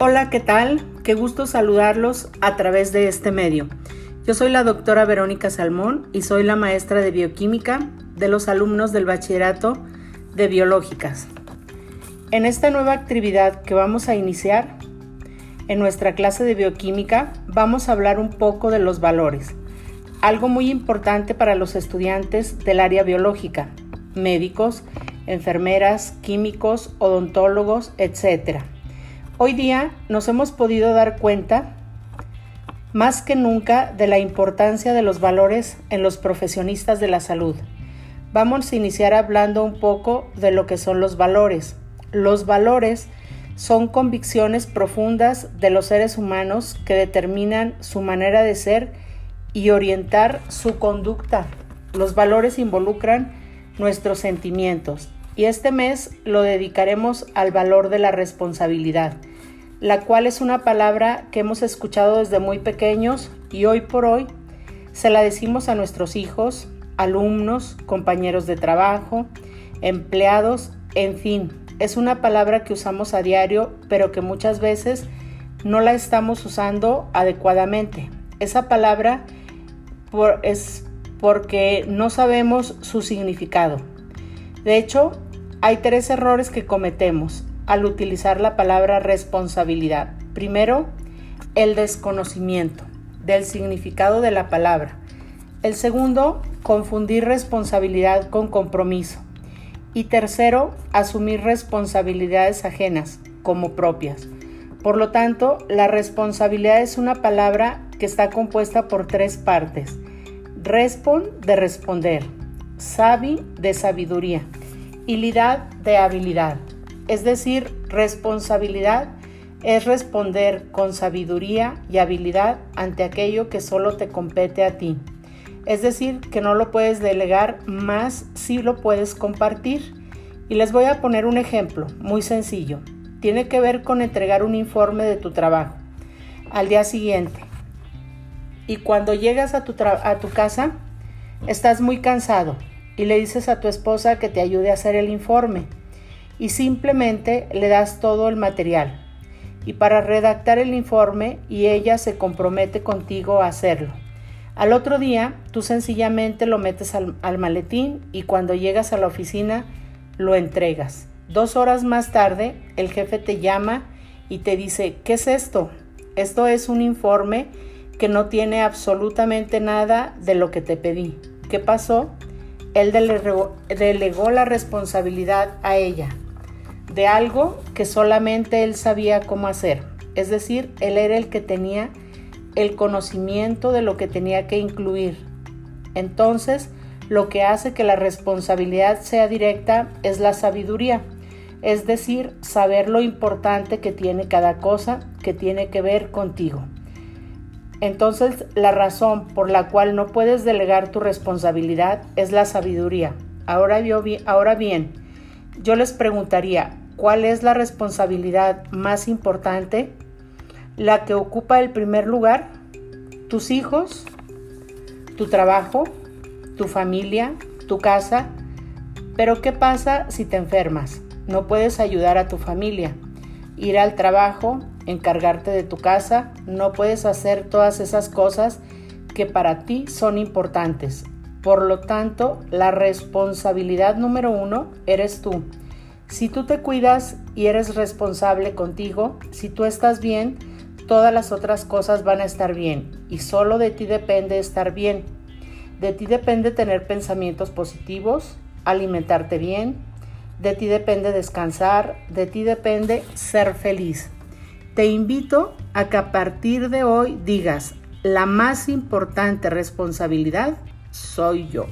Hola, ¿qué tal? Qué gusto saludarlos a través de este medio. Yo soy la doctora Verónica Salmón y soy la maestra de bioquímica de los alumnos del bachillerato de biológicas. En esta nueva actividad que vamos a iniciar, en nuestra clase de bioquímica, vamos a hablar un poco de los valores, algo muy importante para los estudiantes del área biológica, médicos, enfermeras, químicos, odontólogos, etc. Hoy día nos hemos podido dar cuenta más que nunca de la importancia de los valores en los profesionistas de la salud. Vamos a iniciar hablando un poco de lo que son los valores. Los valores son convicciones profundas de los seres humanos que determinan su manera de ser y orientar su conducta. Los valores involucran nuestros sentimientos y este mes lo dedicaremos al valor de la responsabilidad la cual es una palabra que hemos escuchado desde muy pequeños y hoy por hoy se la decimos a nuestros hijos, alumnos, compañeros de trabajo, empleados, en fin, es una palabra que usamos a diario, pero que muchas veces no la estamos usando adecuadamente. Esa palabra es porque no sabemos su significado. De hecho, hay tres errores que cometemos al utilizar la palabra responsabilidad. Primero, el desconocimiento del significado de la palabra. El segundo, confundir responsabilidad con compromiso. Y tercero, asumir responsabilidades ajenas como propias. Por lo tanto, la responsabilidad es una palabra que está compuesta por tres partes. Respon de responder, sabi de sabiduría y de habilidad. Es decir, responsabilidad es responder con sabiduría y habilidad ante aquello que solo te compete a ti. Es decir, que no lo puedes delegar, más si lo puedes compartir. Y les voy a poner un ejemplo muy sencillo. Tiene que ver con entregar un informe de tu trabajo al día siguiente. Y cuando llegas a tu, a tu casa, estás muy cansado y le dices a tu esposa que te ayude a hacer el informe y simplemente le das todo el material y para redactar el informe y ella se compromete contigo a hacerlo. Al otro día tú sencillamente lo metes al, maletín y cuando llegas a la oficina lo entregas. Dos horas más tarde el jefe te llama y te dice, ¿qué es esto? Esto es un informe que no tiene absolutamente nada de lo que te pedí. ¿Qué pasó? Él delegó la responsabilidad a ella de algo que solamente él sabía cómo hacer. Es decir, él era el que tenía el conocimiento de lo que tenía que incluir. Entonces, lo que hace que la responsabilidad sea directa es la sabiduría, es decir, saber lo importante que tiene cada cosa que tiene que ver contigo. Entonces, la razón por la cual no puedes delegar tu responsabilidad es la sabiduría. Ahora, ahora bien, yo les preguntaría, ¿cuál es la responsabilidad más importante? La que ocupa el primer lugar, tus hijos, tu trabajo, tu familia, tu casa. Pero ¿qué pasa si te enfermas? No puedes ayudar a tu familia, ir al trabajo, encargarte de tu casa, no puedes hacer todas esas cosas que para ti son importantes. Por lo tanto, la responsabilidad número uno eres tú. Si tú te cuidas y eres responsable contigo, si tú estás bien, todas las otras cosas van a estar bien y solo de ti depende estar bien. De ti depende tener pensamientos positivos, alimentarte bien, de ti depende descansar, de ti depende ser feliz. Te invito a que a partir de hoy digas, la más importante responsabilidad soy yo.